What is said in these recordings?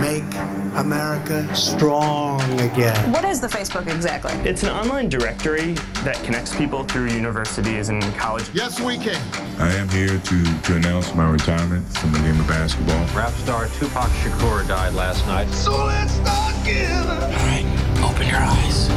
Make America strong again. What is the Facebook exactly? It's an online directory that connects people through universities and college. Yes, we can. I am here to, to announce my retirement from the game of basketball. Rap star Tupac Shakur died last night. So let's start giving. All right, open your eyes.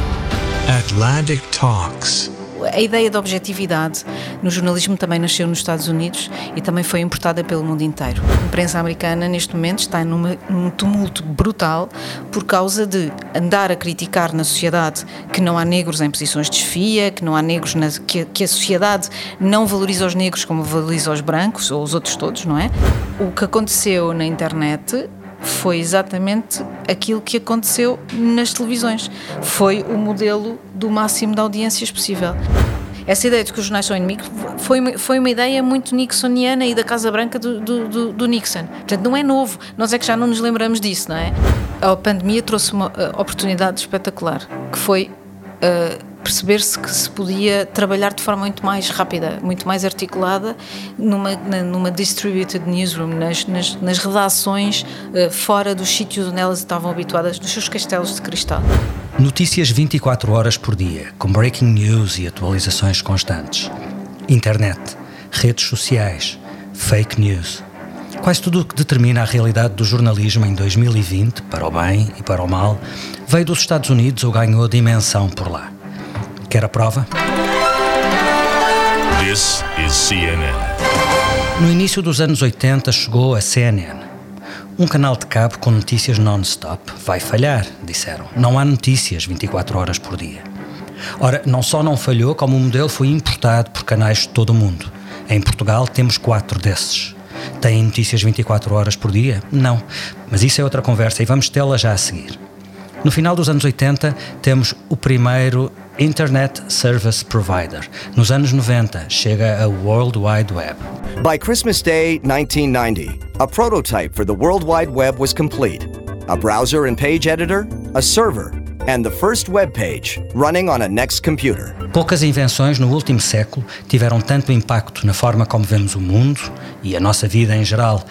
Atlantic Talks. A ideia da objetividade no jornalismo também nasceu nos Estados Unidos e também foi importada pelo mundo inteiro. A imprensa americana, neste momento, está numa, num tumulto brutal por causa de andar a criticar na sociedade que não há negros em posições de chefia, que não há negros, na, que, que a sociedade não valoriza os negros como valoriza os brancos ou os outros todos, não é? O que aconteceu na internet foi exatamente aquilo que aconteceu nas televisões. Foi o modelo do máximo de audiências possível. Essa ideia de que os jornais são inimigos foi, foi uma ideia muito nixoniana e da Casa Branca do, do, do, Nixon. Portanto, não é novo. Nós é que já não nos lembramos disso, não é? A pandemia trouxe uma uh, oportunidade espetacular, que foi uh, perceber-se que se podia trabalhar de forma muito mais rápida, muito mais articulada, numa, numa distributed newsroom, nas, nas, nas redações uh, fora dos sítios onde elas estavam habituadas, nos seus castelos de cristal. Notícias 24 horas por dia, com breaking news e atualizações constantes. Internet, redes sociais, fake news. Quase tudo o que determina a realidade do jornalismo em 2020, para o bem e para o mal, veio dos Estados Unidos ou ganhou dimensão por lá. Quer a prova? This is CNN. No início dos anos 80 chegou a CNN. Um canal de cabo com notícias non-stop vai falhar, disseram. Não há notícias 24 horas por dia. Ora, não só não falhou, como o modelo foi importado por canais de todo o mundo. Em Portugal temos quatro desses. Têm notícias 24 horas por dia? Não. Mas isso é outra conversa e vamos tê-la já a seguir. No final dos anos 80, temos o primeiro Internet Service Provider. Nos anos 90, chega a World Wide Web. By Christmas Day 1990, a prototype for the World Wide Web was complete. A browser and page editor, a server, and the first web page running on a next computer. Poucas invenções no último século tiveram tanto impacto na forma como vemos o mundo e a nossa vida em geral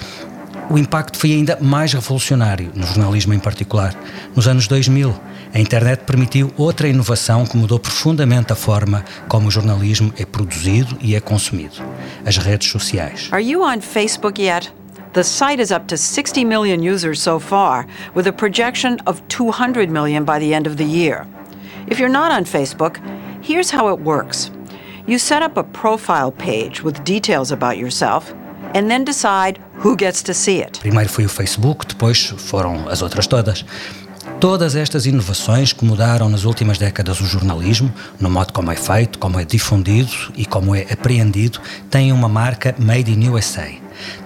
o impacto foi ainda mais revolucionário, no jornalismo em particular. Nos anos 2000, a internet permitiu outra inovação que mudou profundamente a forma como o jornalismo é produzido e é consumido: as redes sociais. Are you on Facebook yet? The site is up to 60 million users so far, with a projection of 200 million by the end of the year. If you're not on Facebook, here's how it works. You set up a profile page with details about yourself and then decide who gets to see it. Primeiro foi o Facebook, depois foram as outras todas. Todas estas inovações que mudaram nas últimas décadas o jornalismo, no modo como é feito, como é difundido e como é apreendido, têm uma marca Made in USA.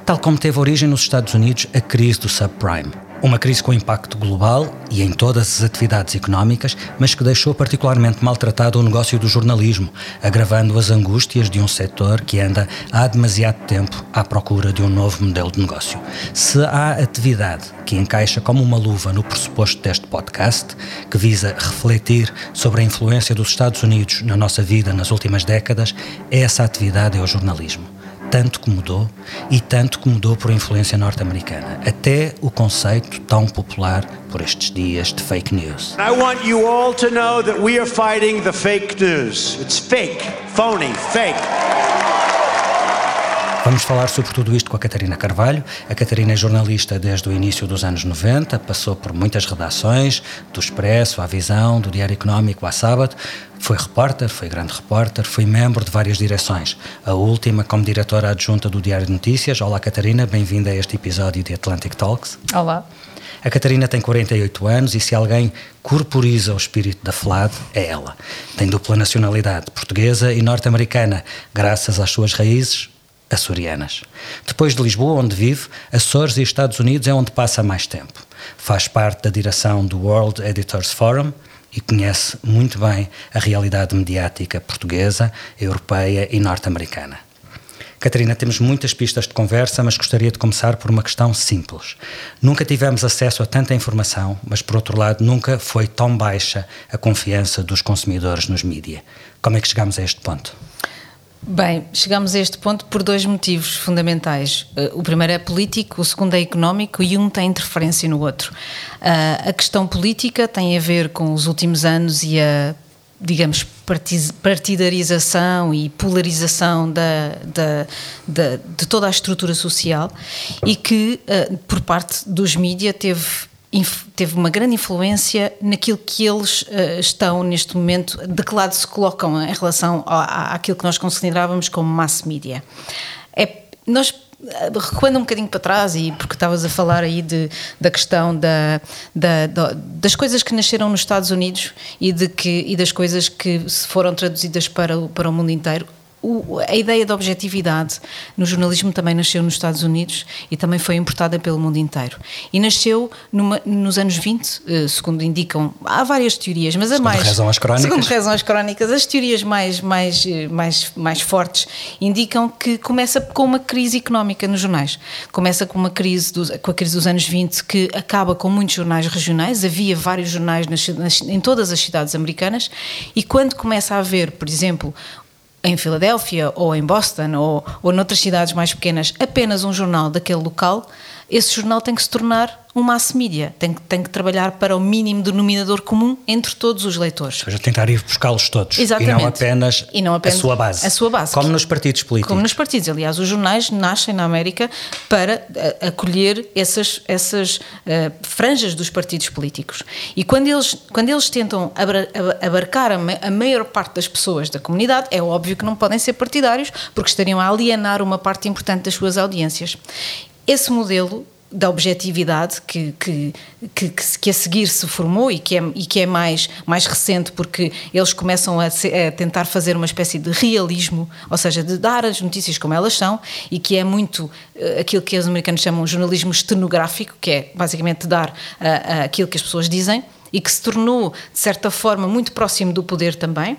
Tal como teve origem nos Estados Unidos a crise do subprime. Uma crise com impacto global e em todas as atividades económicas, mas que deixou particularmente maltratado o negócio do jornalismo, agravando as angústias de um setor que anda há demasiado tempo à procura de um novo modelo de negócio. Se há atividade que encaixa como uma luva no pressuposto deste podcast, que visa refletir sobre a influência dos Estados Unidos na nossa vida nas últimas décadas, essa atividade é o jornalismo tanto que mudou e tanto que mudou por influência norte-americana. Até o conceito tão popular por estes dias de fake news. I want you all to know that we are fighting the fake news. It's fake, phony, fake. Vamos falar sobre tudo isto com a Catarina Carvalho. A Catarina é jornalista desde o início dos anos 90, passou por muitas redações, do Expresso à Visão, do Diário Económico à Sábado. Foi repórter, foi grande repórter, foi membro de várias direções. A última como diretora adjunta do Diário de Notícias. Olá, Catarina, bem-vinda a este episódio de Atlantic Talks. Olá. A Catarina tem 48 anos e se alguém corporiza o espírito da FLAD, é ela. Tem dupla nacionalidade, portuguesa e norte-americana, graças às suas raízes açorianas. Depois de Lisboa, onde vive, Açores e Estados Unidos é onde passa mais tempo. Faz parte da direção do World Editors Forum e conhece muito bem a realidade mediática portuguesa, europeia e norte-americana. Catarina, temos muitas pistas de conversa, mas gostaria de começar por uma questão simples. Nunca tivemos acesso a tanta informação, mas por outro lado, nunca foi tão baixa a confiança dos consumidores nos mídias. Como é que chegamos a este ponto? Bem, chegamos a este ponto por dois motivos fundamentais. Eh, o primeiro é político, o segundo é económico e um tem interferência no outro. Eh, a questão política tem a ver com os últimos anos e a digamos, partidarização e polarização da, da, da, de toda a estrutura social e que, uh, por parte dos mídias, teve teve uma grande influência naquilo que eles uh, estão neste momento, de que lado se colocam em relação àquilo que nós considerávamos como mass media. É, nós recuando um bocadinho para trás e porque estavas a falar aí de, da questão da, da, da, das coisas que nasceram nos Estados Unidos e, de que, e das coisas que foram traduzidas para, para o mundo inteiro o, a ideia da objetividade no jornalismo também nasceu nos Estados Unidos e também foi importada pelo mundo inteiro. E nasceu numa, nos anos 20, eh, segundo indicam, há várias teorias, mas a segundo mais. Rezam as crónicas. Segundo rezam as crónicas, as teorias mais, mais, eh, mais, mais fortes indicam que começa com uma crise económica nos jornais. Começa com uma crise dos, com a crise dos anos 20 que acaba com muitos jornais regionais, havia vários jornais nas, nas, em todas as cidades americanas, e quando começa a haver, por exemplo, em Filadélfia ou em Boston ou, ou noutras cidades mais pequenas apenas um jornal daquele local, esse jornal tem que se tornar um mass media, tem, tem que trabalhar para o mínimo denominador comum entre todos os leitores. Ou seja, tentar ir buscá-los todos Exatamente. e não, apenas e não apenas a sua base. A sua base. Como nos partidos políticos. Como nos partidos. Aliás, os jornais nascem na América para eh, acolher essas, essas uh, franjas dos partidos políticos. E quando eles, quando eles tentam abarcar a, a maior parte das pessoas da comunidade, é óbvio que não podem ser partidários, porque estariam a alienar uma parte importante das suas audiências. Esse modelo da objetividade que, que, que, que, a seguir se formou e que é, e que é mais, mais recente porque eles começam a, se, a, tentar fazer uma espécie de realismo, ou seja, de dar as notícias como elas são e que é muito uh, aquilo que os americanos chamam de jornalismo estenográfico, que é basicamente dar uh, uh, aquilo que as pessoas dizem e que se tornou, de certa forma, muito próximo do poder também.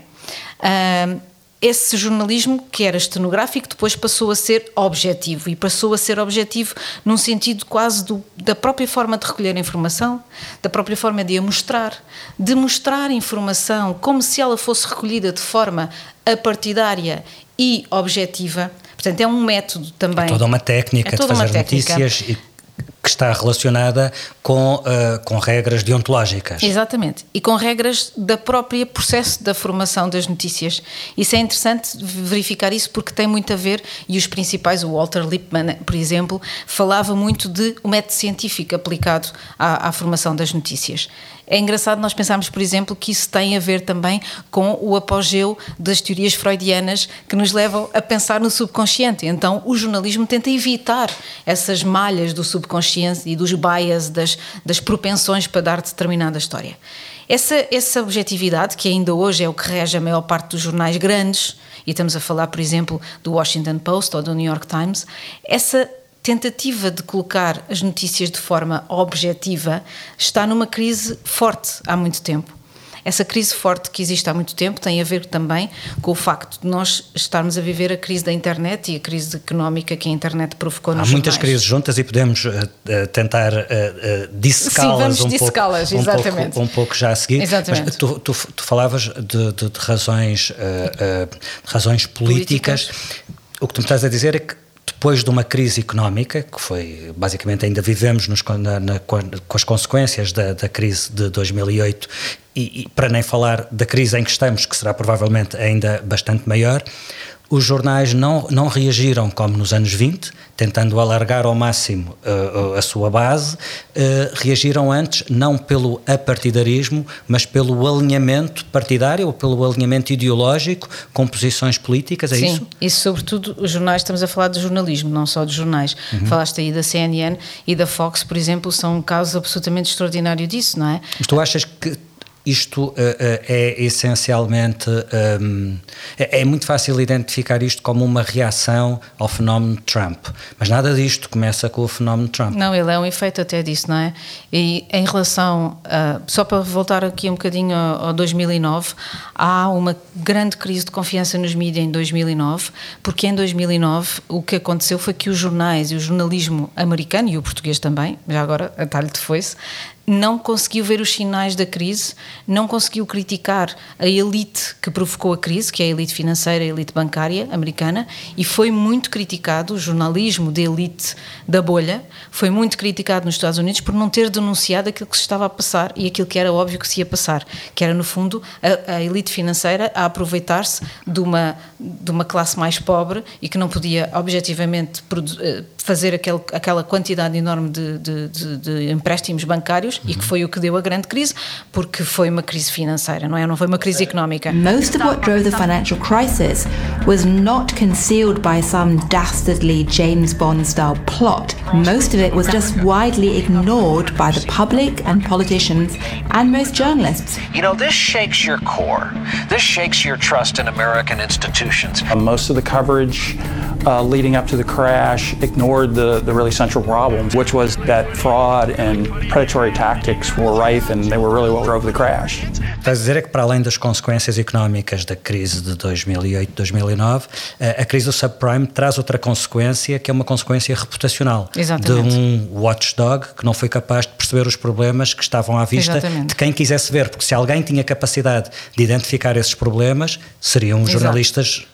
Uh, esse jornalismo, que era estenográfico, depois passou a ser objetivo. E passou a ser objetivo num sentido quase do, da própria forma de recolher informação, da própria forma de a mostrar, de mostrar informação como se ela fosse recolhida de forma apartidária e objetiva. Portanto, é um método também. É toda uma técnica é toda de fazer técnica. notícias e que está relacionada com, uh, com regras deontológicas. Exatamente. E com regras da própria processo da formação das notícias. Isso é interessante verificar isso porque tem muito a ver, e os principais, o Walter Lippmann, por exemplo, falava muito de um método científico aplicado à, à formação das notícias. É engraçado nós pensarmos, por exemplo, que isso tem a ver também com o apogeu das teorias freudianas que nos levam a pensar no subconsciente. Então, o jornalismo tenta evitar essas malhas do subconsciente e dos bias, das, das propensões para dar determinada história. Essa, essa objetividade, que ainda hoje é o que rege a maior parte dos jornais grandes, e estamos a falar, por exemplo, do Washington Post ou do New York Times, essa tentativa de colocar as notícias de forma objetiva está numa crise forte há muito tempo. Essa crise forte que existe há muito tempo tem a ver também com o facto de nós estarmos a viver a crise da internet e a crise económica que a internet provocou nos Há muitas jornais. crises juntas e podemos uh, uh, tentar uh, dissecá-las um, pouco, um, pouco, um pouco já a seguir. Exatamente. Mas tu, tu, tu falavas de, de, de razões, razões políticas. políticas. O que tu me estás a dizer é que depois de uma crise económica, que foi, basicamente, ainda vivemos nos, na, na, com as consequências da, da crise de 2008, e, e, para nem falar da crise em que estamos, que será provavelmente ainda bastante maior, os jornais não, não reagiram como nos anos 20, tentando alargar ao máximo uh, a sua base, uh, reagiram antes não pelo apartidarismo, mas pelo alinhamento partidário ou pelo alinhamento ideológico com posições políticas, é Sim, isso? Sim, isso sobretudo os jornais, estamos a falar de jornalismo, não só de jornais. Uhum. Falaste aí da CNN e da Fox, por exemplo, são um caso absolutamente extraordinário disso, não é? Mas tu achas que isto uh, uh, é essencialmente. Um, é, é, muito fácil identificar isto como uma reação ao fenómeno Trump. Mas nada disto começa com o fenómeno Trump. Não, ele é um efeito até disso, não é? E em relação. Uh, só para voltar aqui um bocadinho ao, ao 2009, há uma grande crise de confiança nos mídias em 2009, porque em 2009 o que aconteceu foi que os jornais e o jornalismo americano, e o português também, já agora a talho de foice, não conseguiu ver os sinais da crise, não conseguiu criticar a elite que provocou a crise, que é a elite financeira, a elite bancária americana, e foi muito criticado, o jornalismo de elite da bolha, foi muito criticado nos Estados Unidos por não ter denunciado aquilo que se estava a passar e aquilo que era óbvio que se ia passar, que era, no fundo, a, a elite financeira a aproveitar-se de uma, de uma classe mais pobre e que não podia objetivamente eh, fazer aquele, aquela quantidade enorme de, de, de, de empréstimos bancários e que foi o que deu a grande crise, porque foi uma crise financeira, não é? Não foi uma crise económica. Most of what drove the financial crisis was not concealed by some dastardly James Bond style plot. Most of it was just widely ignored by the public and politicians and most journalists. You know, this shakes your core. This shakes your trust in American institutions. Uh, most of the coverage uh, leading up to the crash ignored the, the really central problem, which was that fraud and predatory tactics Estás a dizer é que, para além das consequências económicas da crise de 2008-2009, eh, a crise do subprime traz outra consequência, que é uma consequência reputacional. Exatamente. De um watchdog que não foi capaz de perceber os problemas que estavam à vista Exatamente. de quem quisesse ver, porque se alguém tinha capacidade de identificar esses problemas, seriam os jornalistas,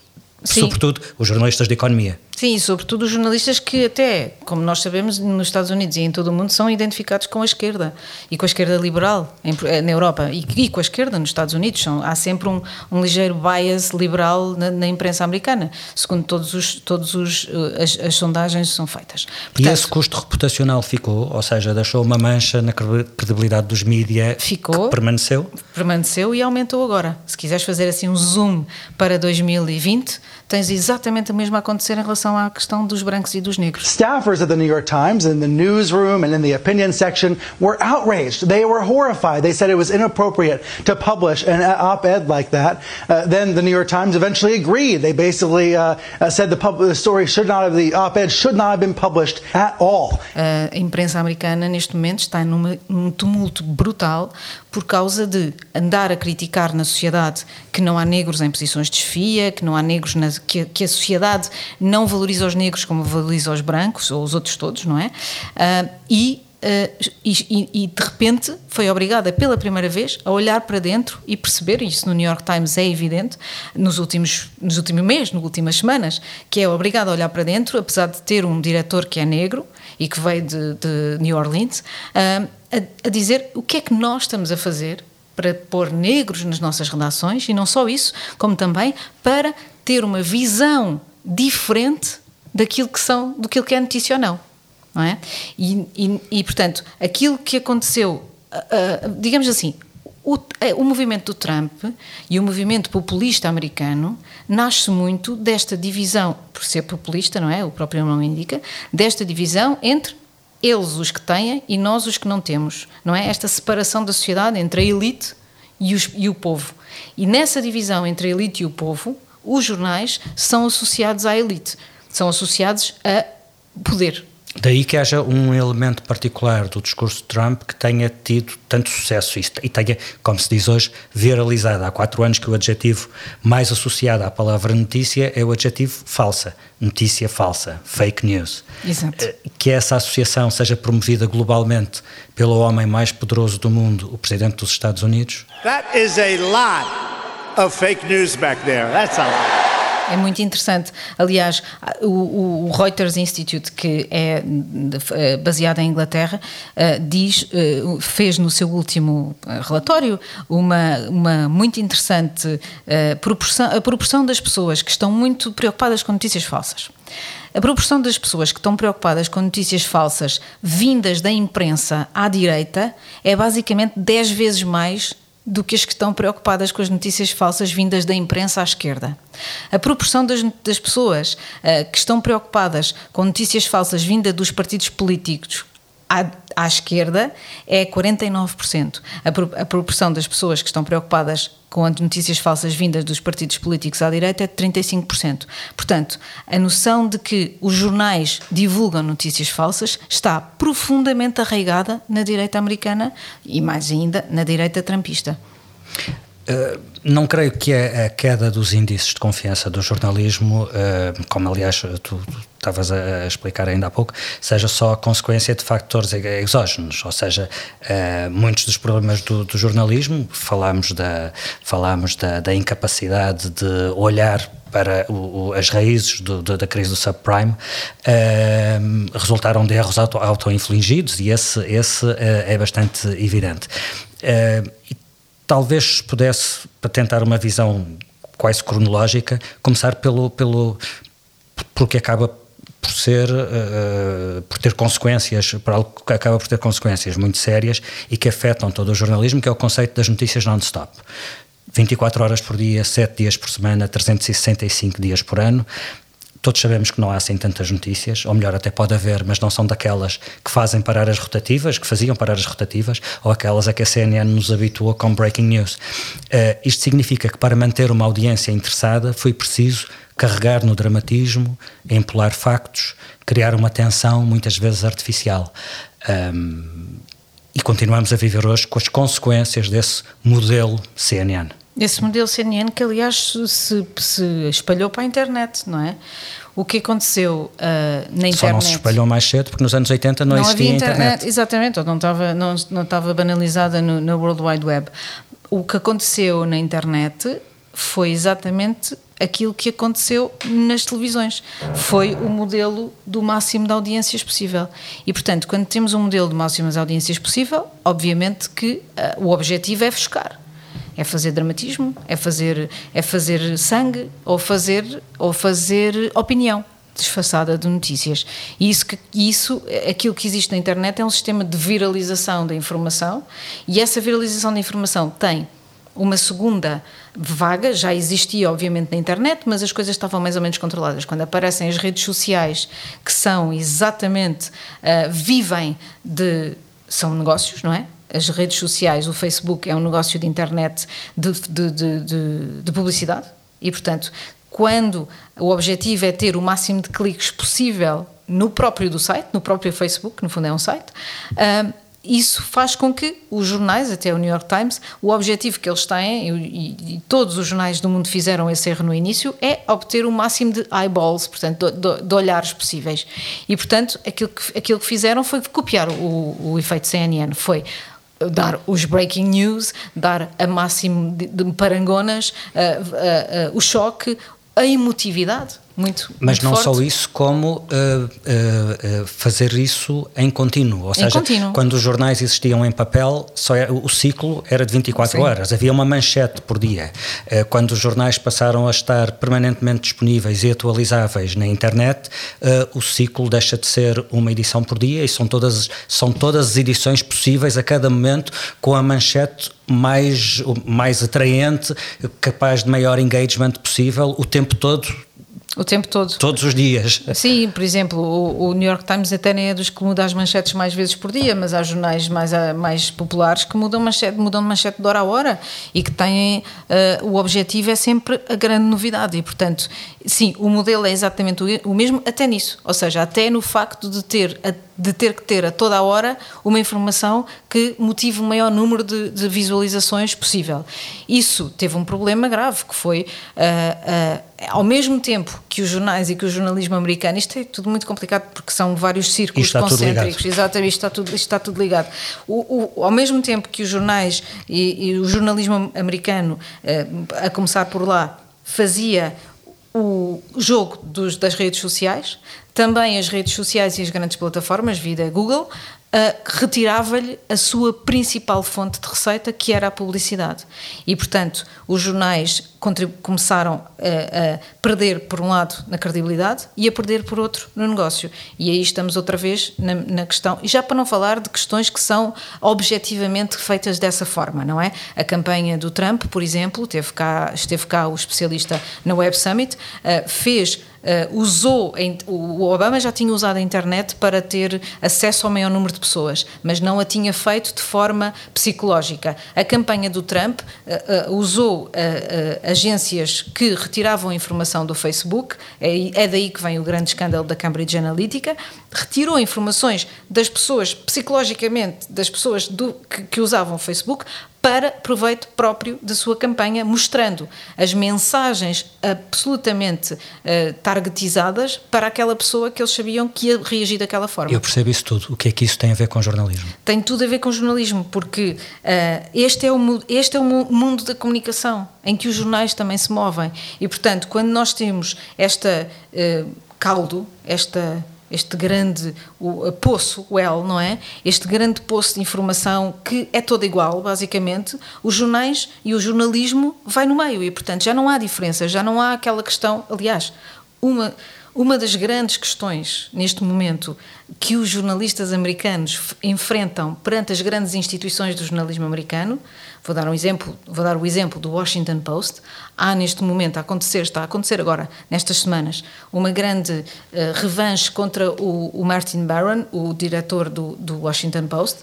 Sim. sobretudo os jornalistas de economia. Sim, e sobretudo os jornalistas que até, como nós sabemos, nos Estados Unidos e em todo o mundo são identificados com a esquerda e com a esquerda liberal em, eh, na Europa e, e, com a esquerda nos Estados Unidos. São, há sempre um, um ligeiro bias liberal na, na, imprensa americana, segundo todos os, todos os eh, as, as sondagens são feitas. Portanto, e esse custo reputacional ficou, ou seja, deixou uma mancha na credibilidade dos mídias ficou, permaneceu? Permaneceu e aumentou agora. Se quiseres fazer assim um zoom para 2020, tens exatamente o mesmo a acontecer em relação à questão dos brancos e dos negros. Staffers at the New York Times in the newsroom and in the opinion section were outraged. They were horrified. They said it was inappropriate to publish an op-ed like that. Uh, then the New York Times eventually agreed. They basically uh, uh said the, the story should not have, the op-ed should not have been published at all. A imprensa americana neste momento está num tumulto brutal por causa de andar a criticar na sociedade que não há negros em posições de chefia, que não há negros na, que, que, a sociedade não valoriza os negros como valoriza os brancos ou os outros todos, não é? Uh, e Uh, e, e, de repente foi obrigada pela primeira vez a olhar para dentro e perceber, e isso no New York Times é evidente, nos últimos, nos últimos meses, nas últimas semanas, que é obrigada a olhar para dentro, apesar de ter um diretor que é negro e que veio de, de New Orleans, uh, a, a dizer o que é que nós estamos a fazer para pôr negros nas nossas redações e não só isso, como também para ter uma visão diferente daquilo que são, do que é notícia ou não. não é? E, e, e, portanto, aquilo que aconteceu, uh, uh, digamos assim, o, uh, o, movimento do Trump e o movimento populista americano nasce muito desta divisão, por ser populista, não é? O próprio nome indica, desta divisão entre eles os que têm e nós os que não temos, não é? Esta separação da sociedade entre a elite e, os, e o povo. E nessa divisão entre a elite e o povo, os jornais são associados à elite, são associados a poder. Daí que haja um elemento particular do discurso de Trump que tenha tido tanto sucesso e tenha, como se diz hoje, viralizado. Há quatro anos que o adjetivo mais associado à palavra notícia é o adjetivo falsa, notícia falsa, fake news. Exato. Eh, que essa associação seja promovida globalmente pelo homem mais poderoso do mundo, o presidente dos Estados Unidos. That is a lot of fake news back there. That's a lot. É muito interessante. Aliás, o, o, Reuters Institute, que é baseado em Inglaterra, eh, diz, eh, fez no seu último eh, relatório uma, uma muito interessante proporção, a proporção das pessoas que estão muito preocupadas com notícias falsas. A proporção das pessoas que estão preocupadas com notícias falsas vindas da imprensa à direita é basicamente 10 vezes mais do que as que estão preocupadas com as notícias falsas vindas da imprensa à esquerda. A proporção das, das pessoas uh, que estão preocupadas com notícias falsas vindas dos partidos políticos à, à esquerda é 49%. A, pro, a proporção das pessoas que estão preocupadas com as notícias falsas vindas dos partidos políticos à direita é de 35%. Portanto, a noção de que os jornais divulgam notícias falsas está profundamente arraigada na direita americana e, mais ainda, na direita trumpista. Uh, não creio que a, a, queda dos índices de confiança do jornalismo, uh, como aliás tu, estavas a explicar ainda há pouco, seja só consequência de factores exógenos, ou seja, uh, muitos dos problemas do, do, jornalismo, falámos da, falámos da, da incapacidade de olhar para o, o, as raízes do, do, da crise do subprime resultaram de erros auto-infligidos auto e esse, esse uh, é bastante evidente. Uh, talvez pudesse, para tentar uma visão quase cronológica, começar pelo, pelo porque acaba por ser uh, por ter consequências para algo que acaba por ter consequências muito sérias e que afetam todo o jornalismo que é o conceito das notícias non-stop. 24 horas por dia, 7 dias por semana, 365 dias por ano Todos sabemos que não há assim tantas notícias, ou melhor, até pode haver, mas não são daquelas que fazem parar as rotativas, que faziam parar as rotativas, ou aquelas a que a CNN nos habituou com breaking news. Uh, isto significa que para manter uma audiência interessada foi preciso carregar no dramatismo, empolar factos, criar uma tensão muitas vezes artificial. Um, e continuamos a viver hoje com as consequências desse modelo CNN. Esse modelo CNN que, aliás, se, se espalhou para a internet, não é? O que aconteceu uh, na internet. Só não se espalhou mais cedo porque nos anos 80 não, não existia havia internet. internet. Exatamente, ou não estava, não, não estava banalizada no, no World Wide Web. O que aconteceu na internet foi exatamente aquilo que aconteceu nas televisões. Foi o modelo do máximo de audiências possível. E, portanto, quando temos um modelo de máximas audiências possível, obviamente que uh, o objetivo é buscar. É fazer dramatismo, é fazer, é fazer sangue ou fazer, ou fazer opinião disfarçada de notícias. E isso, que, isso, aquilo que existe na internet é um sistema de viralização da informação e essa viralização da informação tem uma segunda vaga, já existia obviamente na internet, mas as coisas estavam mais ou menos controladas. Quando aparecem as redes sociais, que são exatamente, uh, vivem de. são negócios, não é? As redes sociais, o Facebook é um negócio de internet de, de, de, de publicidade e, portanto, quando o objetivo é ter o máximo de cliques possível no próprio do site, no próprio Facebook, no fundo é um site, uh, isso faz com que os jornais, até o New York Times, o objetivo que eles têm, e, e, todos os jornais do mundo fizeram esse erro no início, é obter o máximo de eyeballs, portanto, de, de olhares possíveis. E, portanto, aquilo que, aquilo que fizeram foi copiar o, o efeito CNN, foi dar os breaking news, dar a máximo de, de parangonas, uh, uh, uh, o choque, a emotividade muito Mas muito não forte. só isso, como uh, uh, fazer isso em contínuo. Ou em seja, contínuo. quando os jornais existiam em papel, só era, o ciclo era de 24 Sim. horas, havia uma manchete por dia. Uh, quando os jornais passaram a estar permanentemente disponíveis e atualizáveis na internet, o ciclo deixa de ser uma edição por dia e são todas, são todas as edições possíveis a cada momento com a manchete mais, mais atraente, capaz de maior engagement possível o tempo todo o tempo todo. Todos os dias. Sim, por exemplo, o, o, New York Times até nem é dos que muda as manchetes mais vezes por dia, mas há jornais mais, mais populares que mudam, manchete, mudam de manchete de hora a hora e que têm. Uh, o objetivo é sempre a grande novidade e, portanto, sim, o modelo é exatamente o, o mesmo, até nisso. Ou seja, até no facto de ter, de ter que ter a toda a hora uma informação que motive o maior número de, de visualizações possível. Isso teve um problema grave, que foi. Uh, uh, ao mesmo tempo que os jornais e que o jornalismo americano, isto é tudo muito complicado porque são vários círculos concêntricos, exatamente, isto está tudo, isto está tudo ligado. O, o, ao mesmo tempo que os jornais e, e o jornalismo americano, eh, a começar por lá, fazia o jogo dos, das redes sociais, também as redes sociais e as grandes plataformas, vida Google, uh, retirava-lhe a sua principal fonte de receita, que era a publicidade. E, portanto, os jornais começaram a, a, perder, por um lado, na credibilidade e a perder, por outro, no negócio. E aí estamos outra vez na, na questão, e já para não falar de questões que são objetivamente feitas dessa forma, não é? A campanha do Trump, por exemplo, teve cá, esteve cá o especialista na Web Summit, uh, fez uh, usou, o Obama já tinha usado a internet para ter acesso ao maior número de pessoas, mas não a tinha feito de forma psicológica. A campanha do Trump uh, uh, usou agências que retiravam informação do Facebook, é, é daí que vem o grande escândalo da Cambridge Analytica, retirou informações das pessoas, psicologicamente, das pessoas do, que, que usavam o Facebook, para proveito próprio da sua campanha, mostrando as mensagens absolutamente uh, targetizadas para aquela pessoa que eles sabiam que ia reagir daquela forma. Eu percebo isso tudo. O que é que isso tem a ver com jornalismo? Tem tudo a ver com jornalismo, porque uh, este, é o, este é o mundo da comunicação, em que os jornais também se movem. E, portanto, quando nós temos esta uh, caldo, esta este grande o, poço, o L, não é? Este grande poço de informação que é todo igual, basicamente, os jornais e o jornalismo vai no meio e, portanto, já não há diferença, já não há aquela questão. Aliás, uma, uma das grandes questões neste momento que os jornalistas americanos enfrentam perante as grandes instituições do jornalismo americano Vou dar um exemplo, vou dar o exemplo do Washington Post. Há neste momento a acontecer, está a acontecer agora, nestas semanas, uma grande uh, revanche contra o, o, Martin Barron, o diretor do, do Washington Post,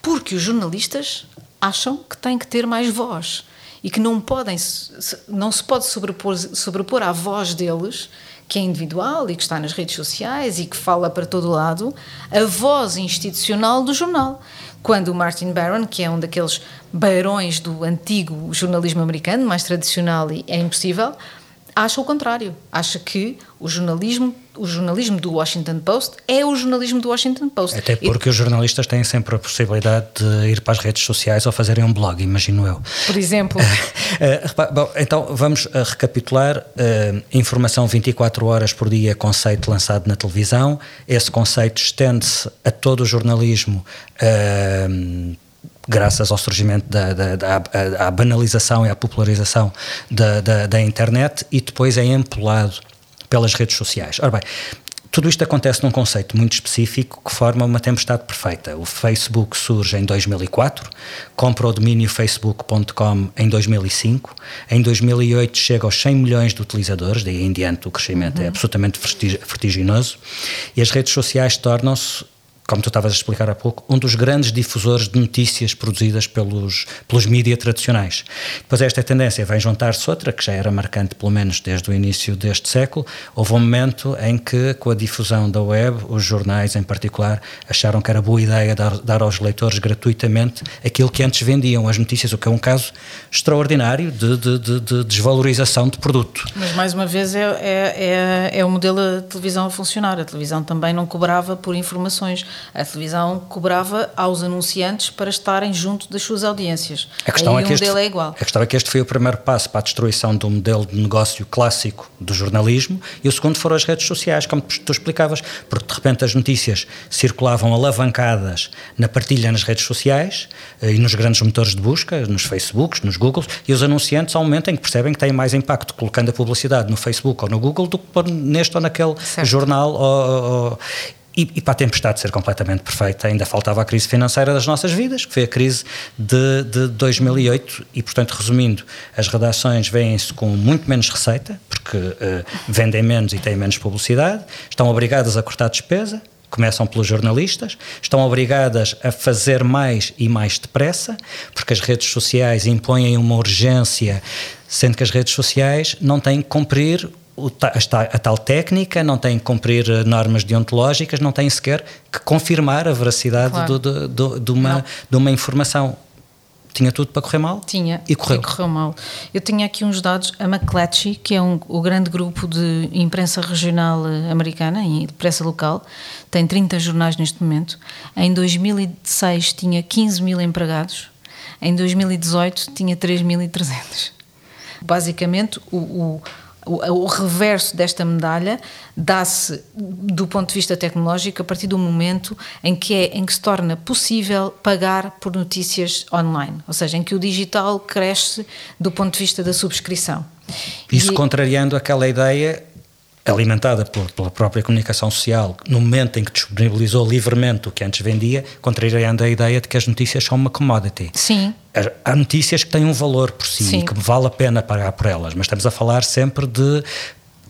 porque os jornalistas acham que têm que ter mais voz e que não podem não se pode sobrepor, sobrepor à voz deles que é individual e que está nas redes sociais e que fala para todo lado a voz institucional do jornal. Quando o Martin Barron, que é um daqueles beirões do antigo jornalismo americano, mais tradicional e é impossível, acha o contrário. Acha que o jornalismo, o jornalismo do Washington Post é o jornalismo do Washington Post. Até porque e, os jornalistas têm sempre a possibilidade de ir para as redes sociais ou fazerem um blog, imagino eu. Por exemplo. uh, bom, então vamos uh, recapitular. Informação 24 horas por dia, conceito lançado na televisão. Esse conceito estende-se a todo o jornalismo graças ao surgimento da, da, da à banalização e à popularização da, da, da internet e depois é empolado pelas redes sociais. Ora bem, tudo isto acontece num conceito muito específico que forma uma tempestade perfeita. O Facebook surge em 2004, compra o domínio facebook.com em 2005, em 2008 chega aos 100 milhões de utilizadores, daí em diante o crescimento é uhum. é absolutamente vertiginoso, e as redes sociais tornam-se como tu estavas a explicar há pouco, um dos grandes difusores de notícias produzidas pelos, pelos mídias tradicionais. Depois esta tendência vem juntar-se outra, que já era marcante pelo menos desde o início deste século. Houve um momento em que, com a difusão da web, os jornais em particular acharam que era boa ideia dar, dar aos leitores gratuitamente aquilo que antes vendiam, as notícias, o que é um caso extraordinário de, de, de, de desvalorização de produto. Mas mais uma vez é, é, é, é o modelo da televisão a funcionar. A televisão também não cobrava por informações a televisão cobrava aos anunciantes para estarem junto das suas audiências. A questão, Aí é que este, é igual. a questão é que este foi o primeiro passo para a destruição do modelo de negócio clássico do jornalismo e o segundo foram as redes sociais, como tu explicavas, porque de repente as notícias circulavam alavancadas na partilha nas redes sociais eh, e nos grandes motores de busca, nos Facebooks, nos Googles, e os anunciantes, em que percebem que têm mais impacto colocando a publicidade no Facebook ou no Google do que neste ou naquele certo. jornal ou, ou, e, e, para a tempestade ser completamente perfeita, ainda faltava a crise financeira das nossas vidas, que foi a crise de, de 2008. E, portanto, resumindo, as redações vêm-se com muito menos receita, porque uh, vendem menos e têm menos publicidade, estão obrigadas a cortar despesa, começam pelos jornalistas, estão obrigadas a fazer mais e mais depressa, porque as redes sociais impõem uma urgência, sendo que as redes sociais não têm que cumprir a, tal técnica, não tem que cumprir eh, normas deontológicas, não tem sequer que confirmar a veracidade claro. do, do, de, uma, de uma informação. Tinha tudo para correr mal? Tinha. E correu. E correu mal. Eu tinha aqui uns dados. A McClatchy, que é um, o grande grupo de imprensa regional eh, americana e de imprensa local, tem 30 jornais neste momento. Em 2006 tinha 15 mil empregados. Em 2018 tinha 3.300. Basicamente, o, o o, o reverso desta medalha dá-se do ponto de vista tecnológico a partir do momento em que, é, em que se torna possível pagar por notícias online, ou seja, em que o digital cresce do ponto de vista da subscrição. Isso e, contrariando aquela ideia alimentada pela própria comunicação social, no momento em que disponibilizou livremente o que antes vendia, contrariando a ideia de que as notícias são uma commodity. Sim. Há notícias que têm um valor por si Sim. e que vale a pena pagar por elas, mas estamos a falar sempre de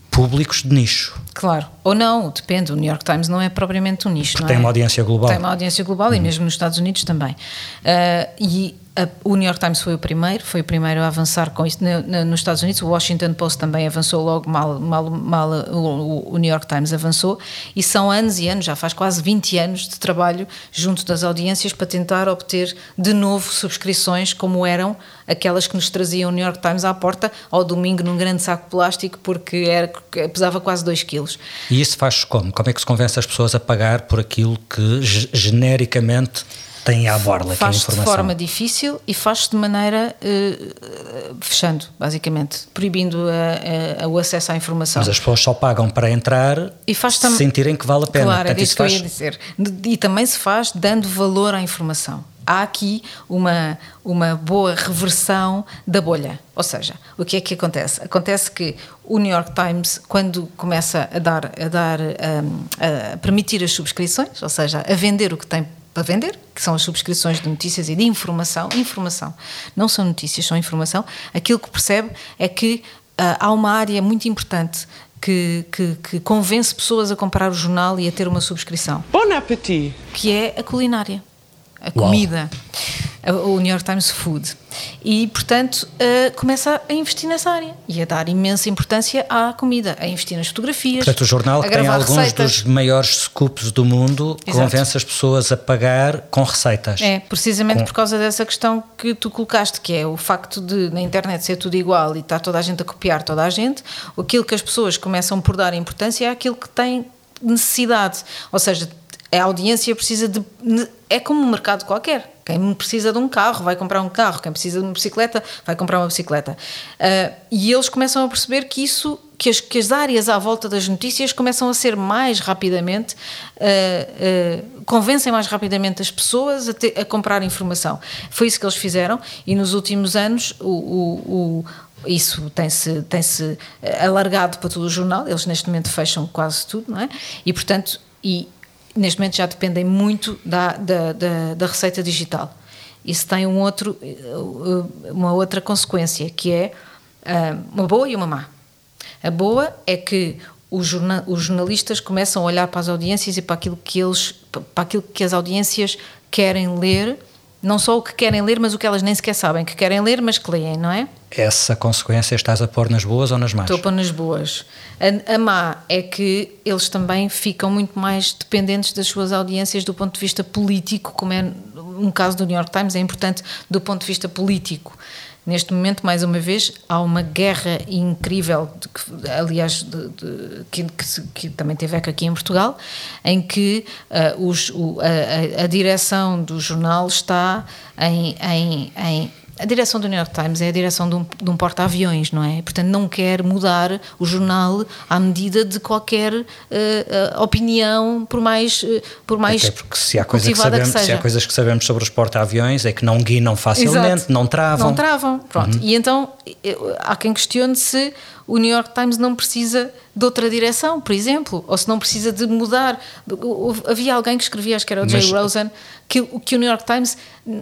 públicos de nicho. Claro, ou não, depende. O New York Times não é propriamente um nicho. Porque tem é? uma audiência global. Tem uma audiência global e mesmo nos Estados Unidos também. Uh, e a, o New York Times foi o primeiro, foi o primeiro a avançar com isso no, no, nos Estados Unidos. O Washington Post também avançou logo, mal, mal, mal o, o, New York Times avançou. E são anos e anos, já faz quase 20 anos de trabalho junto das audiências para tentar obter de novo subscrições como eram aquelas que nos traziam o New York Times à porta ao domingo num grande saco plástico porque era, pesava quase 2 quilos. E isso faz como? Como é que se convence as pessoas a pagar por aquilo que genericamente têm à borla, faz que informação. de forma difícil e faz de maneira uh, fechando, basicamente, proibindo a, a, o acesso à informação. Mas as pessoas só pagam para entrar e faz se sentirem que vale a pena. Claro, Portanto, é isso que faz... eu ia dizer. E também se faz dando valor à informação há aqui uma, uma boa reversão da bolha. Ou seja, o que é que acontece? Acontece que o New York Times, quando começa a dar, a, dar, a, a permitir as subscrições, ou seja, a vender o que tem para vender, que são as subscrições de notícias e de informação. Informação. Não são notícias, são informação. Aquilo que percebe é que uh, há uma área muito importante que, que, que, convence pessoas a comprar o jornal e a ter uma subscrição. Bon appétit! Que é a culinária, a comida. Uau o New York Times Food. E, portanto, uh, começa a investir nessa área e a dar imensa importância à comida, a investir nas fotografias. Portanto, o jornal que tem alguns receitas. dos maiores scoops do mundo Exato. convence as pessoas a pagar com receitas. É, precisamente com... por causa dessa questão que tu colocaste, que é o facto de na internet ser tudo igual e está toda a gente a copiar toda a gente, aquilo que as pessoas começam por dar importância é aquilo que tem necessidade. Ou seja, a audiência precisa de. É como um mercado qualquer. Quem precisa de um carro vai comprar um carro, quem precisa de uma bicicleta vai comprar uma bicicleta. Uh, e eles começam a perceber que isso, que as, que as, áreas à volta das notícias começam a ser mais rapidamente, uh, uh, convencem mais rapidamente as pessoas a, ter, a, comprar informação. Foi isso que eles fizeram e nos últimos anos o, o, o isso tem-se tem -se alargado para todo o jornal, eles neste momento fecham quase tudo, não é? E, portanto, e, neste momento já dependem muito da, da, da, da receita digital. Isso tem um outro, uma outra consequência, que é ah, uma boa e uma má. A boa é que os jornalistas começam a olhar para as audiências e para aquilo que eles, para aquilo que as audiências querem ler não só o que querem ler, mas o que elas nem sequer sabem que querem ler, mas que leem, não é? Essa consequência estás a pôr nas boas ou nas más? Estou a pôr nas boas. A, a má é que eles também ficam muito mais dependentes das suas audiências do ponto de vista político, como é um caso do New York Times, é importante do ponto de vista político. Neste momento, mais uma vez, há uma guerra incrível, de, aliás, de, de, que, que, que, também teve eco aqui em Portugal, em que uh, os, o, a, a, direção do jornal está em, em, em a direção do New York Times é a direção de um, um porta-aviões, não é? Portanto, não quer mudar o jornal à medida de qualquer uh, uh, opinião, por mais, uh, por mais Até porque se há, coisa que sabemos, que se há coisas que sabemos sobre os porta-aviões é que não guinam facilmente, Exato. não travam. Não travam, pronto. Uhum. E então há quem questione se o New York Times não precisa de outra direção, por exemplo, ou se não precisa de mudar. Havia alguém que escrevia, acho que era o Jay Mas... Rosen, que, que o New York Times eh,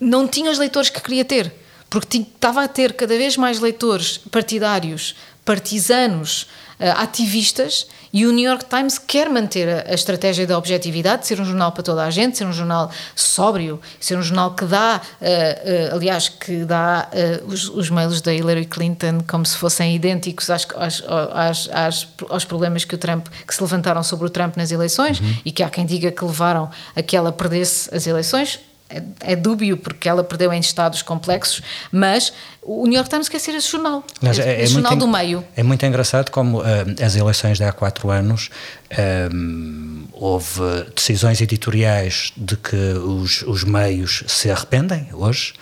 não tinha os leitores que queria ter, porque estava a ter cada vez mais leitores partidários, partisanos, eh, ativistas, e o New York Times quer manter a, a, estratégia da objetividade, de ser um jornal para toda a gente, ser um jornal sóbrio, ser um jornal que dá, uh, uh, aliás, que dá uh, os, os, mails da Hillary Clinton como se fossem idênticos às, às, às, às, aos problemas que o Trump, que se levantaram sobre o Trump nas eleições, uhum. e que há quem diga que levaram a que ela perdesse as eleições é, é, dúbio porque ela perdeu em estados complexos, mas o New York Times quer ser esse jornal, mas esse, é, é jornal do meio. É muito engraçado como uh, as eleições de há quatro anos um, houve decisões editoriais de que os, os meios se arrependem hoje.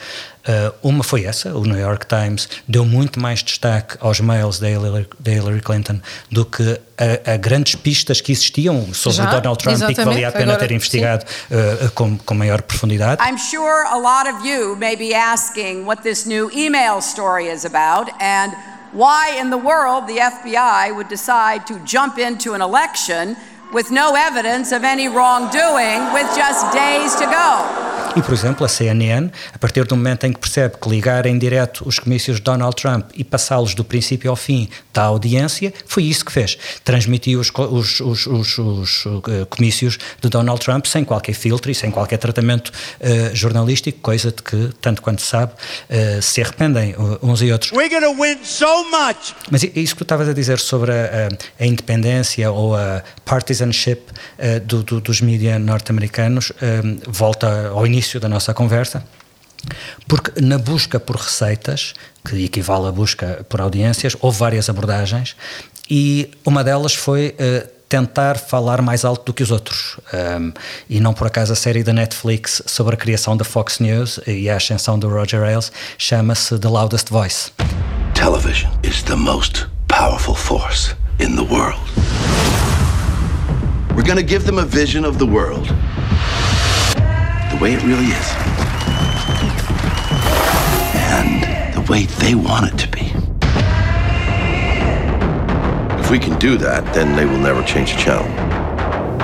Uh, uma foi essa, o New York Times deu muito mais destaque aos mails da Hillary, da Hillary Clinton do que a, a, grandes pistas que existiam sobre Já? Donald Trump Exatamente. e que valia a pena Agora, ter investigado uh, com, com maior profundidade. I'm sure a lot of you may be asking what this new email story is about and why in the world the FBI would decide to jump into an election with no evidence of any wrongdoing with just days to go. E, por exemplo, a CNN, a partir do momento em que percebe que ligar em direto os comícios de Donald Trump e passá-los do princípio ao fim da audiência, foi isso que fez. Transmitiu os, os, os, os, os uh, comícios de Donald Trump sem qualquer filtro e sem qualquer tratamento uh, jornalístico, coisa de que, tanto quanto sabe, uh, se arrependem uns e outros. We're gonna win so much. Mas isso que tu estavas a dizer sobre a, a, a independência ou a partisanship do, do, dos mídias norte-americanos volta ao início da nossa conversa. Porque na busca por receitas, que equivale à busca por audiências, houve várias abordagens e uma delas foi uh, tentar falar mais alto do que os outros. Um, e não por acaso a série da Netflix sobre a criação da Fox News e a ascensão do Roger Ailes chama-se The Loudest Voice. Television is the most powerful force in the world. We're to give them a vision of the world way it really is. And the way they want it to be. If we can do that, then they will never change the channel.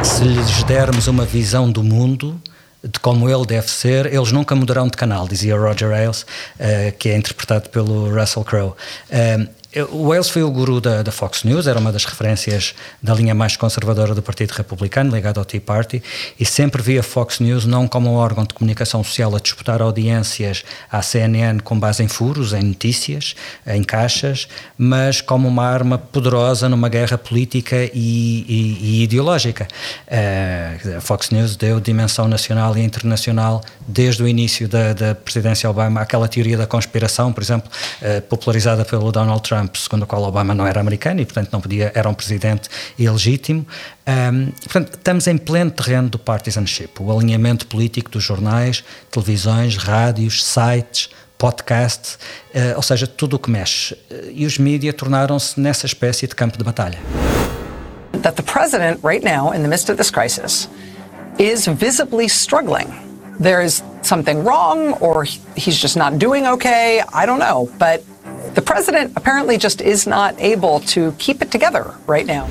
Se lhes dermos uma visão do mundo, de como ele deve ser, eles nunca mudarão de canal, dizia Roger Ailes, uh, que é interpretado pelo Russell Crowe. Uh, o Wales foi o guru da, da, Fox News, era uma das referências da linha mais conservadora do Partido Republicano, ligado ao Tea Party, e sempre via Fox News não como um órgão de comunicação social a disputar audiências à CNN com base em furos, em notícias, em caixas, mas como uma arma poderosa numa guerra política e, e, e ideológica. Uh, a Fox News deu dimensão nacional e internacional desde o início da, da presidência Obama, aquela teoria da conspiração, por exemplo, uh, popularizada pelo Donald Trump Trump, segundo a qual Obama não era americano e, portanto, não podia, era um presidente ilegítimo. Um, portanto, estamos em pleno terreno do partisanship, o alinhamento político dos jornais, televisões, rádios, sites, podcasts, uh, ou seja, tudo o que mexe. E os mídias tornaram-se nessa espécie de campo de batalha. That the president, right now, in the midst of this crisis, is visibly struggling. There is something wrong, or he's just not doing okay. I don't know. But the president apparently just is not able to keep it together right now.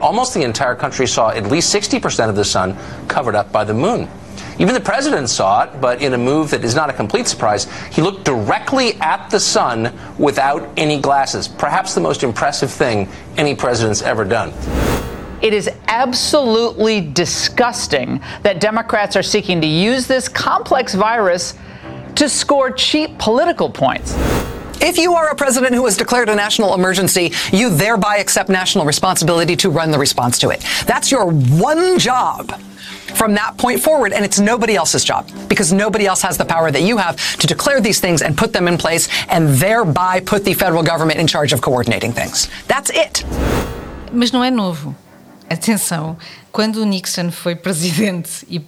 Almost the entire country saw at least 60% of the sun covered up by the moon. Even the president saw it, but in a move that is not a complete surprise, he looked directly at the sun without any glasses. Perhaps the most impressive thing any president's ever done. It is absolutely disgusting that Democrats are seeking to use this complex virus to score cheap political points. If you are a president who has declared a national emergency, you thereby accept national responsibility to run the response to it. That's your one job from that point forward, and it's nobody else's job because nobody else has the power that you have to declare these things and put them in place and thereby put the federal government in charge of coordinating things. That's it. Mas não é novo. Atenção, quando Nixon foi presidente e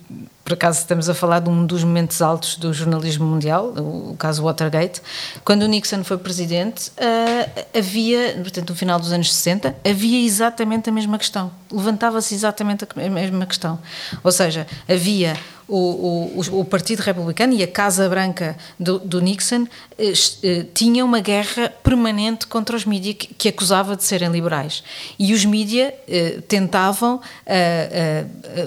por acaso estamos a falar de um dos momentos altos do jornalismo mundial, o caso Watergate, quando o Nixon foi presidente, uh, havia, portanto, no final dos anos 60, havia exatamente a mesma questão. Levantava-se exatamente a mesma questão. Ou seja, havia o, o, o, Partido Republicano e a Casa Branca do, do Nixon eh, eh, tinha uma guerra permanente contra os mídias que, que, acusava de serem liberais. E os mídias eh, tentavam eh,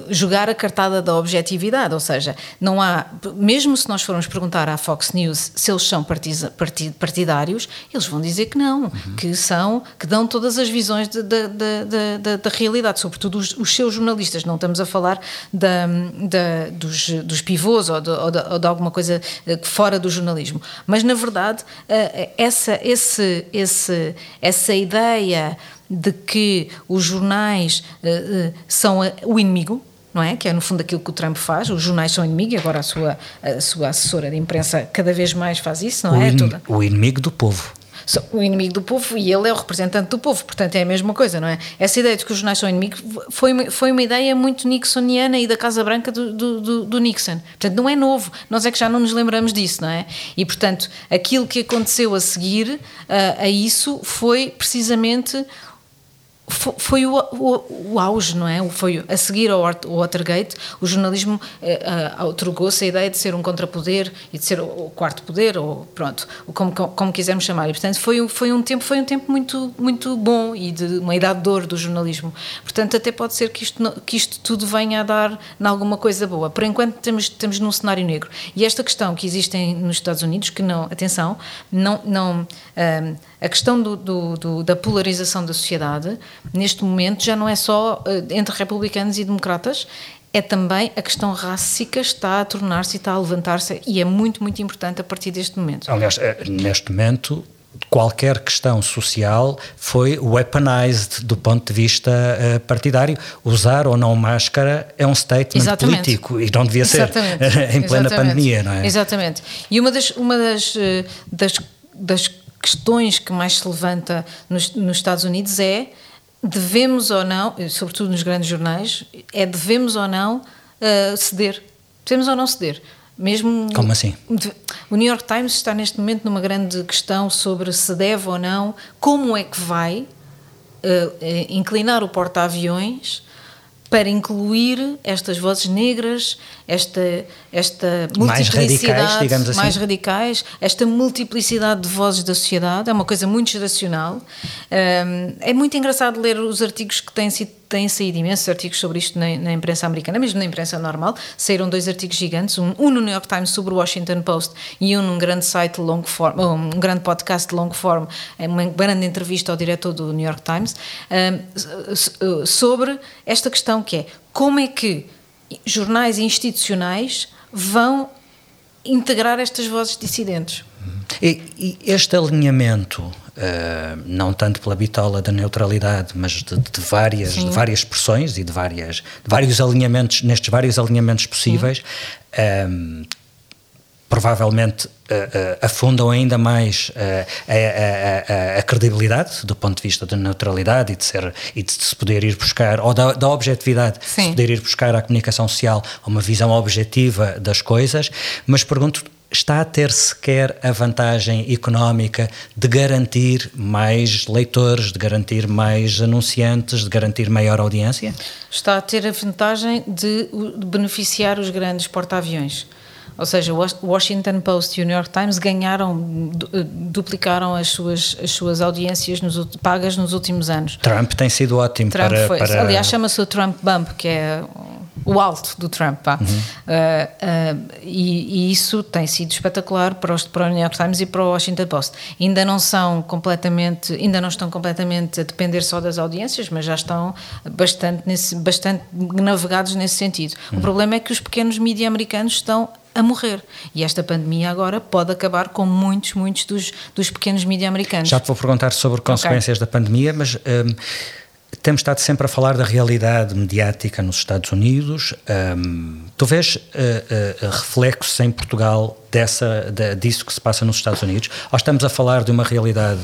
jogar a cartada da objetividade, ou seja, não há, mesmo se nós formos perguntar à Fox News se eles são partiza, partidários, eles vão dizer que não, uhum. que são, que dão todas as visões da realidade, sobretudo os, os, seus jornalistas. Não estamos a falar da, da dos dos, dos pivôs ou de, ou, de, ou de, alguma coisa eh, fora do jornalismo. Mas, na verdade, eh, essa, esse, esse, essa ideia de que os jornais eh, são o inimigo, não é? Que é no fundo aquilo que o Trump faz. Os jornais são inimigo e agora a sua, a sua assessora de imprensa cada vez mais faz isso, não o é? In, o inimigo do povo o inimigo do povo e ele é o representante do povo, portanto é a mesma coisa, não é? Essa ideia de que os jornais são inimigos foi, foi uma ideia muito nixoniana e da Casa Branca do, do, do, Nixon. Portanto, não é novo, nós é que já não nos lembramos disso, não é? E portanto, aquilo que aconteceu a seguir uh, a isso foi precisamente foi o, o, o, auge, não é? Foi a seguir ao Watergate, o jornalismo eh, otorgou-se a ideia de ser um contrapoder e de ser o quarto poder, ou pronto, como, como quisermos chamar. E, portanto, foi, foi um tempo, foi um tempo muito, muito bom e de uma idade de ouro do jornalismo. Portanto, até pode ser que isto, que isto tudo venha a dar em alguma coisa boa. Por enquanto, estamos, num cenário negro. E esta questão que existe nos Estados Unidos, que não, atenção, não, não um, a questão do, do, do, da polarização da sociedade, neste momento, já não é só uh, entre republicanos e democratas, é também a questão rássica está a tornar-se e está a levantar-se e é muito, muito importante a partir deste momento. Aliás, eh, neste momento, qualquer questão social foi weaponized do ponto de vista uh, partidário. Usar ou não máscara é um statement Exatamente. político e não devia Exatamente. ser em plena Exatamente. pandemia, não é? Exatamente. E uma das, uma das, das, das questões que mais se levanta nos, nos Estados Unidos é devemos ou não, sobretudo nos grandes jornais, é devemos ou não uh, ceder. Devemos ou não ceder. Mesmo Como assim? O New York Times está neste momento numa grande questão sobre se deve ou não, como é que vai uh, inclinar o porta-aviões para incluir estas vozes negras, esta, esta multiplicidade, mais radicais, digamos assim. mais radicais, esta multiplicidade de vozes da sociedade, é uma coisa muito geracional. É muito engraçado ler os artigos que têm sido têm saído imensos artigos sobre isto na, na, imprensa americana, mesmo na imprensa normal. Saíram dois artigos gigantes, um, um, no New York Times sobre o Washington Post e um num grande site long form, um grande podcast long form, é uma grande entrevista ao diretor do New York Times, um, sobre esta questão que é como é que jornais institucionais vão integrar estas vozes dissidentes. E, e este alinhamento Uh, não tanto pela bitola da neutralidade, mas de, de várias, de várias expressões e de, várias, de vários alinhamentos, nestes vários alinhamentos possíveis, um, eh, provavelmente uh, uh, afundam ainda mais a, a, a, credibilidade do ponto de vista da neutralidade e de, ser, e de se poder ir buscar, ou da, da objetividade, Sim. de se poder ir buscar à comunicação social uma visão objetiva das coisas, mas pergunto está a ter sequer a vantagem económica de garantir mais leitores, de garantir mais anunciantes, de garantir maior audiência? Está a ter a vantagem de beneficiar os grandes porta-aviões. Ou seja, o Washington Post e o New York Times ganharam, duplicaram as suas, as suas audiências nos, pagas nos últimos anos. Trump tem sido ótimo Trump para, foi, para... Aliás, chama-se o Trump Bump, que é o alto do Trump. Uhum. Uh, uh, e, e, isso tem sido espetacular para, os, para o New York Times e para o Washington Post. Ainda não são completamente, ainda não estão completamente a depender só das audiências, mas já estão bastante, nesse, bastante navegados nesse sentido. Uhum. O problema é que os pequenos mídias americanos estão a morrer. E esta pandemia agora pode acabar com muitos, muitos dos, dos pequenos mídias americanos. Já te vou perguntar sobre consequências okay. da pandemia, mas. Um, temos estado sempre a falar da realidade mediática nos Estados Unidos. Um, tu vês uh, uh, reflexos em Portugal dessa, de, disso que se passa nos Estados Unidos? Ou estamos a falar de uma realidade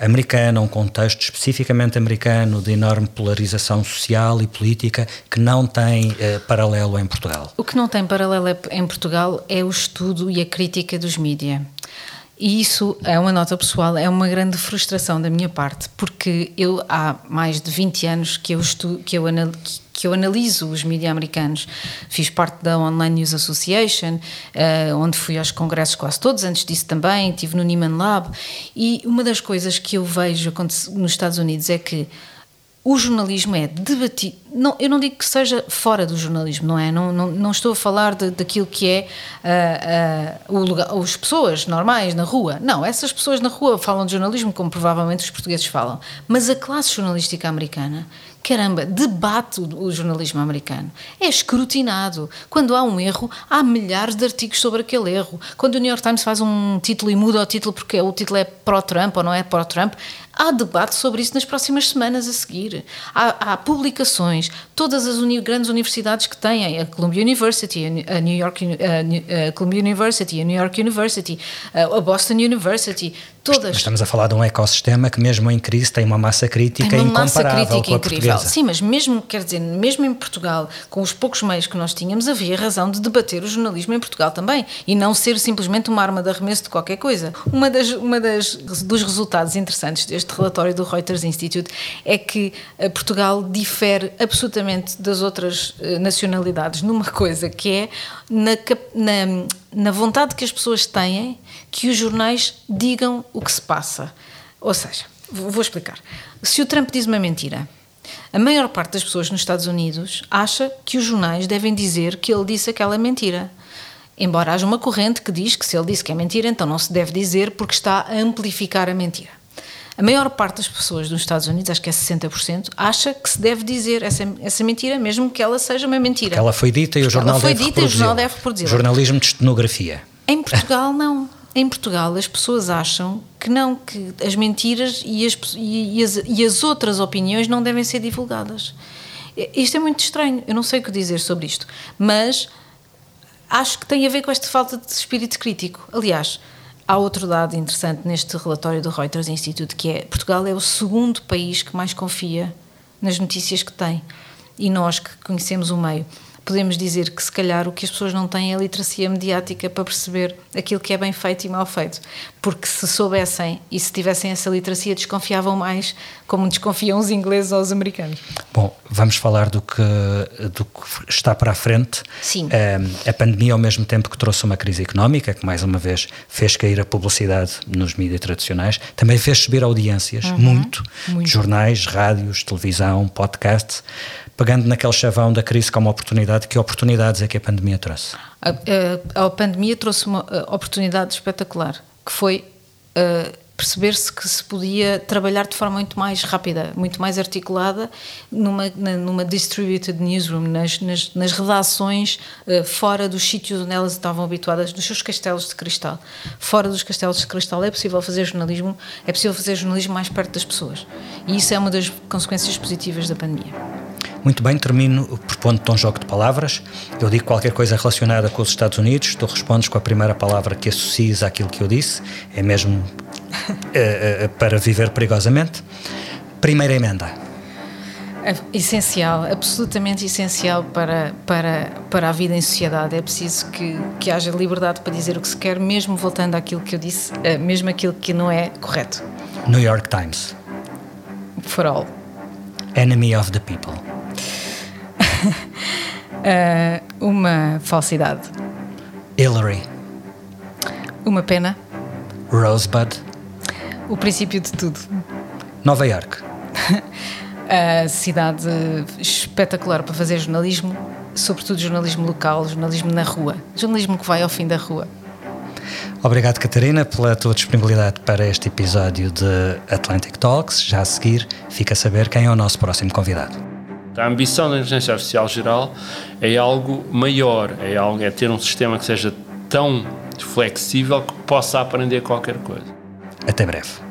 americana, um contexto especificamente americano de enorme polarização social e política que não tem uh, paralelo em Portugal? O que não tem paralelo em Portugal é o estudo e a crítica dos mídias. E isso é uma nota pessoal, é uma grande frustração da minha parte, porque eu há mais de 20 anos que eu, estu, que eu, anal, que eu analiso os mídias americanos. Fiz parte da Online News Association, uh, onde fui aos congressos quase todos, antes disso também, estive no Nieman Lab, e uma das coisas que eu vejo nos Estados Unidos é que o jornalismo é debatido. Não, eu não digo que seja fora do jornalismo, não é? Não, não, não estou a falar de, daquilo que é uh, uh, o lugar, as pessoas normais na rua. Não, essas pessoas na rua falam de jornalismo como provavelmente os portugueses falam. Mas a classe jornalística americana caramba, debate o, jornalismo americano. É escrutinado. Quando há um erro, há milhares de artigos sobre aquele erro. Quando o New York Times faz um título e muda o título porque o título é pró-Trump ou não é pró-Trump, há debate sobre isso nas próximas semanas a seguir. Há, há publicações, todas as uni grandes universidades que têm, a Columbia University, a New York a, a Columbia University, a New York University, a Boston University, todas. Estamos a falar de um ecossistema que mesmo em crise tem uma massa crítica tem uma massa crítica incrível. Sim, mas mesmo, quer dizer, mesmo em Portugal, com os poucos meios que nós tínhamos, havia razão de debater o jornalismo em Portugal também e não ser simplesmente uma arma de arremesso de qualquer coisa. Uma das, uma das dos resultados interessantes deste deste relatório do Reuters Institute é que uh, Portugal difere absolutamente das outras uh, nacionalidades numa coisa que é na, na, na vontade que as pessoas têm que os jornais digam o que se passa. Ou seja, vou explicar. Se o Trump diz uma mentira, a maior parte das pessoas nos Estados Unidos acha que os jornais devem dizer que ele disse aquela mentira. Embora haja uma corrente que diz que se ele disse que é mentira, então não se deve dizer porque está a amplificar a mentira. A maior parte das pessoas nos Estados Unidos, acho que é 60%, acha que se deve dizer essa, essa mentira, mesmo que ela seja uma mentira. Que ela foi dita e o jornal, foi deve, dita e o jornal deve reproduzir. Jornalismo de estenografia. Em Portugal, não. Em Portugal, as pessoas acham que não, que as mentiras e as, e, as, e as outras opiniões não devem ser divulgadas. Isto é muito estranho, eu não sei o que dizer sobre isto, mas acho que tem a ver com esta falta de espírito crítico. Aliás, há outro dado interessante neste relatório do Reuters Institute, que é Portugal é o segundo país que mais confia nas notícias que tem. E nós que conhecemos o meio, podemos dizer que se calhar o que as pessoas não têm é a literacia mediática para perceber aquilo que é bem feito e mal feito. Porque se soubessem e se tivessem essa literacia, desconfiavam mais, como desconfiam os ingleses ou os americanos. Bom, vamos falar do que, do que está para a frente. Sim. a pandemia, ao mesmo tempo que trouxe uma crise económica, que mais uma vez fez cair a publicidade nos mídias tradicionais, também fez subir audiências, uhum. muito, muito, jornais, rádios, televisão, podcasts pegando naquele chavão da crise como oportunidade, que oportunidades é que a pandemia trouxe? A, a, a pandemia trouxe uma oportunidade espetacular, que foi uh, perceber-se que se podia trabalhar de forma muito mais rápida, muito mais articulada, numa, numa distributed newsroom, nas, nas, nas redações uh, fora dos sítios onde elas estavam habituadas, nos seus castelos de cristal. Fora dos castelos de cristal é possível fazer jornalismo, é possível fazer jornalismo mais perto das pessoas. E isso é uma das consequências positivas da pandemia. Muito bem, termino propondo-te um jogo de palavras. Eu digo qualquer coisa relacionada com os Estados Unidos, tu respondes com a primeira palavra que associes àquilo que eu disse, é mesmo uh, uh, para viver perigosamente. Primeira emenda. É essencial, absolutamente essencial para, para, para a vida em sociedade. É preciso que, que haja liberdade para dizer o que se quer, mesmo voltando àquilo que eu disse, mesmo aquilo que não é correto. New York Times. For all. Enemy of the people. Uh, uma falsidade. Hillary. Uma pena. Rosebud. O princípio de tudo. Nova York. a cidade espetacular para fazer jornalismo, sobretudo jornalismo local, jornalismo na rua, jornalismo que vai ao fim da rua. Obrigado, Catarina, pela tua disponibilidade para este episódio de Atlantic Talks. Já a seguir, fica a saber quem é o nosso próximo convidado. A ambição da inteligência artificial geral é algo maior, é, algo, é ter um sistema que seja tão flexível que possa aprender qualquer coisa. Até breve.